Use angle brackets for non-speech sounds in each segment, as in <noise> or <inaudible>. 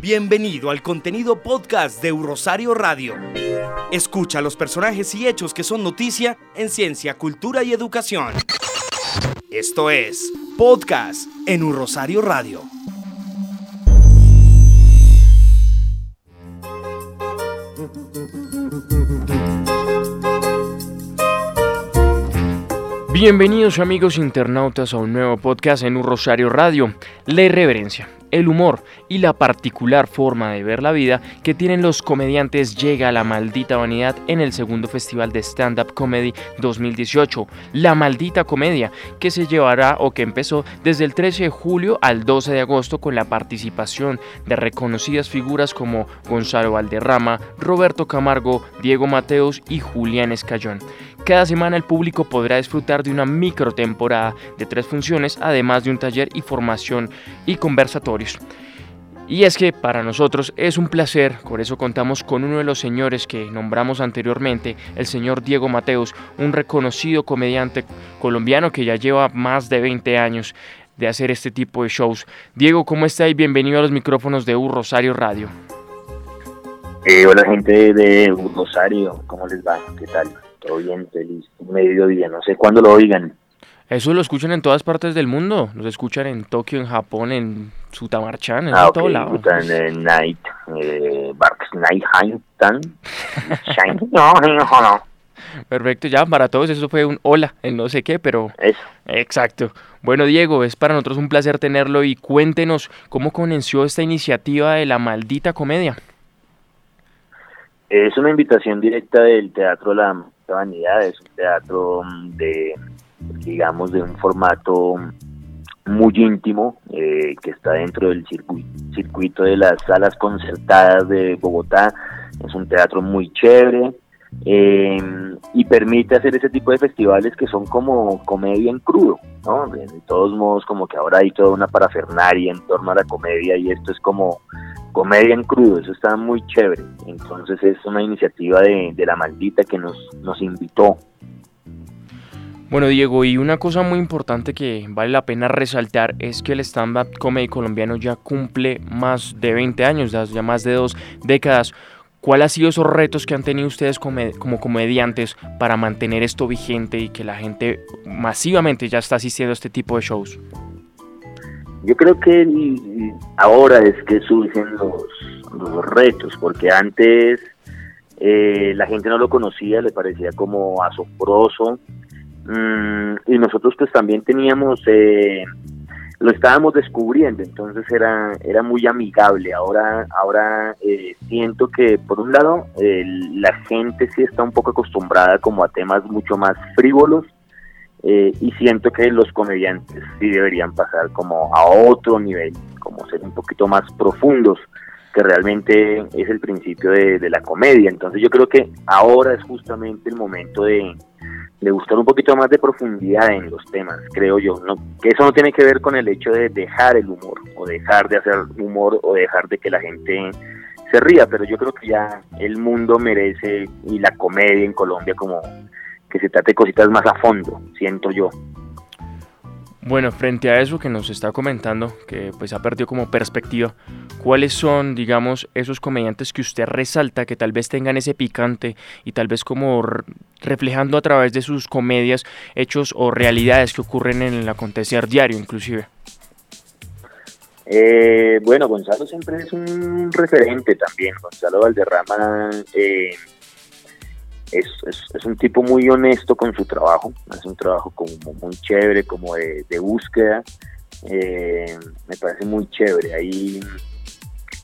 Bienvenido al contenido podcast de Rosario Radio. Escucha los personajes y hechos que son noticia en ciencia, cultura y educación. Esto es Podcast en Rosario Radio. Bienvenidos amigos internautas a un nuevo podcast en Un Rosario Radio. La irreverencia, el humor y la particular forma de ver la vida que tienen los comediantes llega a la maldita vanidad en el segundo Festival de Stand Up Comedy 2018, La Maldita Comedia, que se llevará o que empezó desde el 13 de julio al 12 de agosto con la participación de reconocidas figuras como Gonzalo Valderrama, Roberto Camargo, Diego Mateos y Julián Escayón. Cada semana el público podrá disfrutar de una micro temporada de tres funciones, además de un taller y formación y conversatorios. Y es que para nosotros es un placer, por eso contamos con uno de los señores que nombramos anteriormente, el señor Diego Mateos, un reconocido comediante colombiano que ya lleva más de 20 años de hacer este tipo de shows. Diego, ¿cómo está y bienvenido a los micrófonos de U Rosario Radio? Eh, hola gente de U Rosario, ¿cómo les va? ¿Qué tal? Todo bien, feliz mediodía, no sé cuándo lo oigan. Eso lo escuchan en todas partes del mundo. Los escuchan en Tokio, en Japón, en Sutamarchan, en ah, todo lado. En Night, eh, Barks Night <laughs> no, no, no. Perfecto, ya para todos eso fue un hola, en no sé qué, pero... Eso. Exacto. Bueno, Diego, es para nosotros un placer tenerlo y cuéntenos cómo comenzó esta iniciativa de la maldita comedia. Es una invitación directa del Teatro La Vanidad, es un teatro de, digamos, de un formato muy íntimo eh, que está dentro del circuito de las salas concertadas de Bogotá. Es un teatro muy chévere eh, y permite hacer ese tipo de festivales que son como comedia en crudo, ¿no? De, todos modos, como que ahora hay toda una parafernaria en torno a la comedia y esto es como comedia en crudo, eso está muy chévere. Entonces es una iniciativa de, la maldita que nos, nos invitó bueno, Diego, y una cosa muy importante que vale la pena resaltar es que el stand-up comedy colombiano ya cumple más de 20 años, ya más de dos décadas. ¿Cuáles han sido esos retos que han tenido ustedes como comediantes para mantener esto vigente y que la gente masivamente ya está asistiendo a este tipo de shows? Yo creo que ahora es que surgen los, retos, porque antes eh, la gente no lo conocía, le parecía como asombroso, Mm, y nosotros pues también teníamos, eh, lo estábamos descubriendo, entonces era, era muy amigable. Ahora, ahora eh, siento que por un lado la gente sí está un poco acostumbrada como a temas mucho más frívolos eh, y siento que los comediantes sí deberían pasar como a otro nivel, como ser un poquito más profundos que realmente es el principio de, la comedia. Entonces yo creo que ahora es justamente el momento de, de buscar un poquito más de profundidad en los temas, creo yo. No, que eso no tiene que ver con el hecho de dejar el humor o dejar de hacer humor o dejar de que la gente se ría, pero yo creo que ya el mundo merece y la comedia en Colombia como que se trate cositas más a fondo, siento yo. Bueno, frente a eso que nos está comentando, que pues ha perdido como perspectiva, ¿cuáles son, digamos, esos comediantes que usted resalta que tal vez tengan ese picante y tal vez como reflejando a través de sus comedias hechos o realidades que ocurren en el acontecer diario inclusive? Eh, bueno, Gonzalo siempre es un referente también. Gonzalo Valderrama eh, es, es, un tipo muy honesto con su trabajo, hace un trabajo como muy chévere, como de, búsqueda, eh, me parece muy chévere. Hay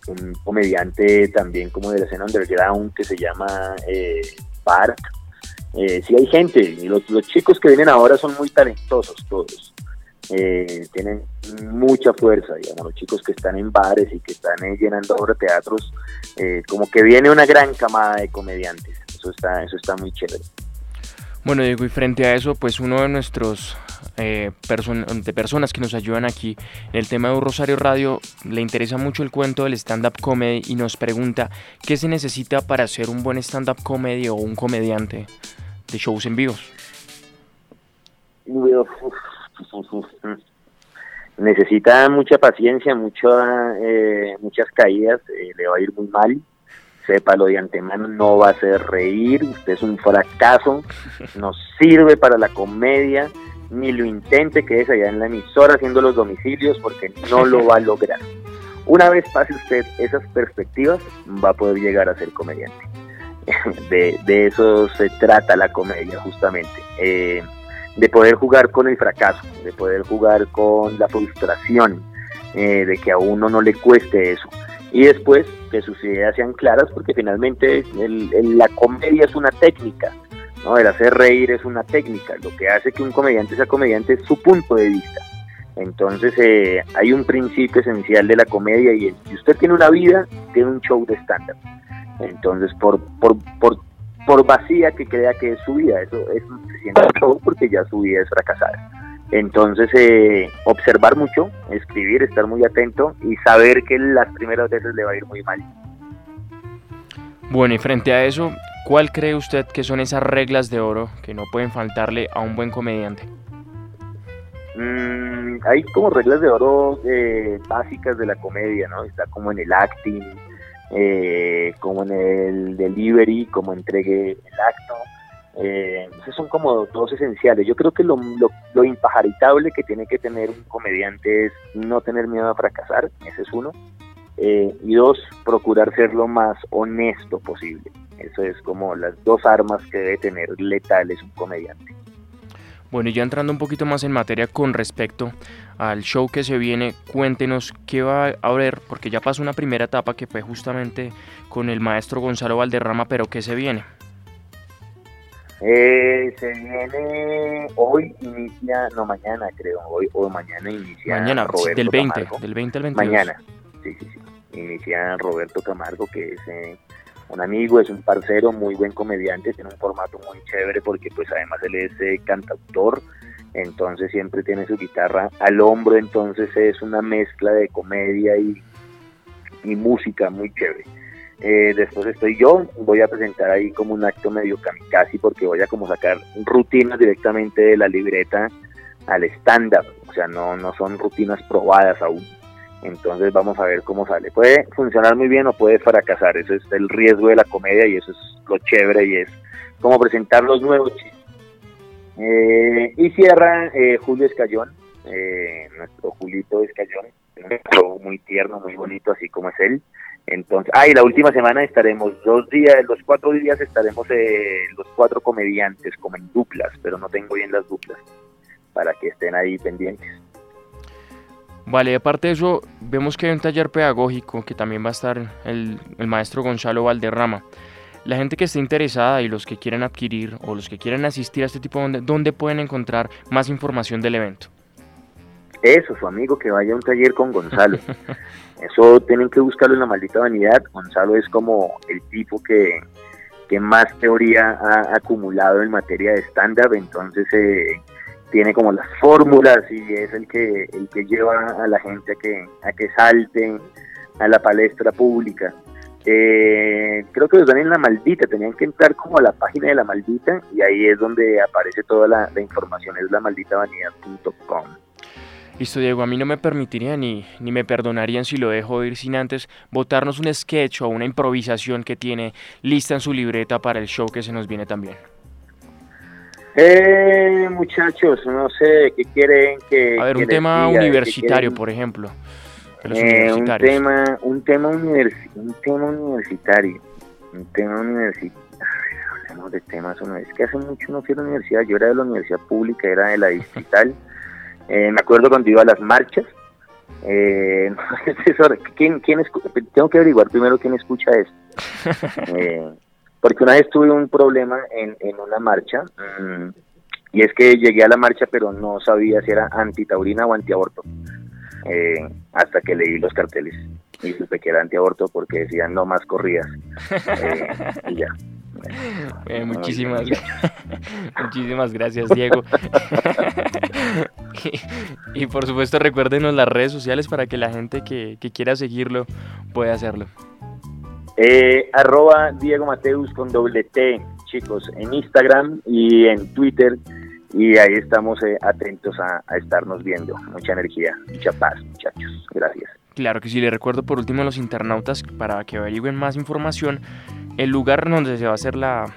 un comediante también como de la escena underground que se llama eh, Park. Eh, sí hay gente, y los, los chicos que vienen ahora son muy talentosos todos. eh, tienen mucha fuerza, digamos, los chicos que están en bares y que están eh, llenando ahora teatros, como que viene una gran camada de comediantes, eso está, eso está muy chévere. Bueno, Diego, y frente a eso, pues uno de nuestros eh, de personas que nos ayudan aquí en el tema de Rosario Radio le interesa mucho el cuento del stand-up comedy y nos pregunta qué se necesita para ser un buen stand-up comedy o un comediante de shows en vivos. Necesita mucha paciencia, mucha, eh, muchas caídas, eh, le va a ir muy mal sépalo de antemano, no va a hacer reír, usted es un fracaso, <laughs> no sirve para la comedia, ni lo intente, que es allá en la emisora haciendo los domicilios, porque no lo va a lograr. Una vez pase usted esas perspectivas, va a poder llegar a ser comediante. <laughs> De, de eso se trata la comedia, justamente. Eh, de poder jugar con el fracaso, de poder jugar con la frustración, eh, de que a uno no le cueste eso y después que sus ideas sean claras porque finalmente la comedia es una técnica, ¿no? el hacer reír es una técnica, lo que hace que un comediante sea comediante es su punto de vista. Entonces eh, hay un principio esencial de la comedia y es, si usted tiene una vida, tiene un show de estándar. Entonces, por, por, por, por vacía que crea que es su vida, eso es un show porque ya su vida es fracasada. Entonces, eh, observar mucho, escribir, estar muy atento y saber que las primeras veces le va a ir muy mal. Bueno, y frente a eso, ¿cuál cree usted que son esas reglas de oro que no pueden faltarle a un buen comediante? Mm, hay como reglas de oro eh, básicas de la comedia, ¿no? Está como en el acting, eh, como en el delivery, como entregue el acto eh, son como dos esenciales. Yo creo que lo, lo, impajaritable que tiene que tener un comediante es no tener miedo a fracasar, ese es uno. Eh, y dos, procurar ser lo más honesto posible. Eso es como las dos armas que debe tener letales un comediante. Bueno, y ya entrando un poquito más en materia con respecto al show que se viene, cuéntenos qué va a haber, porque ya pasó una primera etapa que fue justamente con el maestro Gonzalo Valderrama, pero ¿qué se viene? Eh, se viene hoy, inicia, no mañana creo, hoy o mañana inicia. Mañana, Roberto del 20, del 20 al 22. Mañana, sí, sí, sí. Inicia Roberto Camargo, que es eh, un amigo, es un parcero, muy buen comediante, tiene un formato muy chévere porque pues además él es eh, cantautor, entonces siempre tiene su guitarra al hombro, entonces es una mezcla de comedia y, y música muy chévere. Eh, después estoy yo, voy a presentar ahí como un acto medio kamikaze porque voy a como sacar rutinas directamente de la libreta al estándar, o sea, no, no son rutinas probadas aún. Entonces vamos a ver cómo sale. Puede funcionar muy bien o puede fracasar, eso es el riesgo de la comedia y eso es lo chévere y es como presentar los nuevos. Eh, y cierra eh, Julio Escayón, nuestro Julito Escayón, muy tierno, muy bonito, así como es él. Entonces, ah, la última semana estaremos dos días, los cuatro días estaremos eh, los cuatro comediantes como en duplas, pero no tengo bien las duplas para que estén ahí pendientes. Vale, aparte de eso, vemos que hay un taller pedagógico que también va a estar el, el maestro Gonzalo Valderrama. La gente que esté interesada y los que quieren adquirir o los que quieren asistir a este tipo de... ¿Dónde pueden encontrar más información del evento? Eso, su amigo que vaya a un taller con Gonzalo. <laughs> Eso tienen que buscarlo en la maldita vanidad. Gonzalo es como el tipo que, más teoría ha acumulado en materia de estándar, entonces eh, tiene como las fórmulas y es el que el que lleva a la gente a que a que salten a la palestra pública. Eh, creo que los dan en la maldita, tenían que entrar como a la página de la maldita y ahí es donde aparece toda la, la información, es la maldita vanidad.com. Listo, Diego, a mí no me permitirían ni, ni me perdonarían si lo dejo ir sin antes botarnos un sketch o una improvisación que tiene lista en su libreta para el show que se nos viene también. Eh, muchachos, no sé, ¿qué quieren que... A ver, un tema universitario, por ejemplo. Eh, un tema, un tema, un tema universitario, un tema universitario. Hablemos de temas, es que hace mucho no fui a la universidad, yo era de la universidad pública, era de la distrital. <laughs> Eh, me acuerdo cuando iba a las marchas. Eh, <laughs> ¿quién, quién tengo que averiguar primero quién escucha esto. <laughs> Eh, porque una vez tuve un problema en, en una marcha mm, y es que llegué a la marcha, pero no sabía si era antitaurina o antiaborto, eh, hasta que leí los carteles y supe que era antiaborto porque decían no más corridas. <laughs> Eh, y ya. Eh, muchísimas, <laughs> muchísimas gracias, Diego. <laughs> y, y, por supuesto, recuérdenos las redes sociales para que la gente que, que quiera seguirlo pueda hacerlo. Eh, arroba Diego Mateus con doble T, chicos, en Instagram y en Twitter. Y ahí estamos eh, atentos a, a estarnos viendo. Mucha energía, mucha paz, muchachos. Gracias. Claro que sí, le recuerdo por último a los internautas para que averigüen más información. El lugar donde se va a hacer la,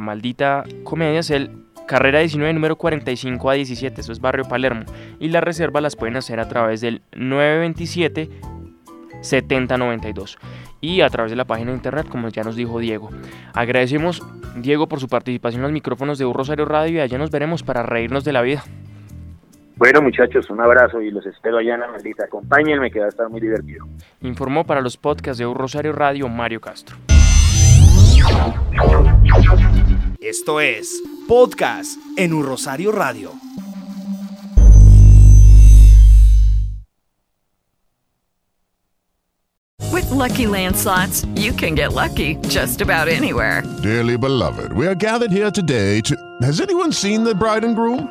maldita comedia es el Carrera 19, número 45 a 17, eso es Barrio Palermo. Y la reserva las pueden hacer a través del 927 7092 y a través de la página de internet, como ya nos dijo Diego. Agradecemos, Diego, por su participación en los micrófonos de Un Rosario Radio y allá nos veremos para reírnos de la vida. Bueno, muchachos, un abrazo y los espero allá en la maldita. Acompáñenme, que va a estar muy divertido. Informó para los podcasts de Un Rosario Radio Mario Castro. Esto es Podcast en Un Rosario Radio. With lucky landslots, you can get lucky just about anywhere. Dearly beloved, we are gathered here today to. Has anyone seen the bride and groom?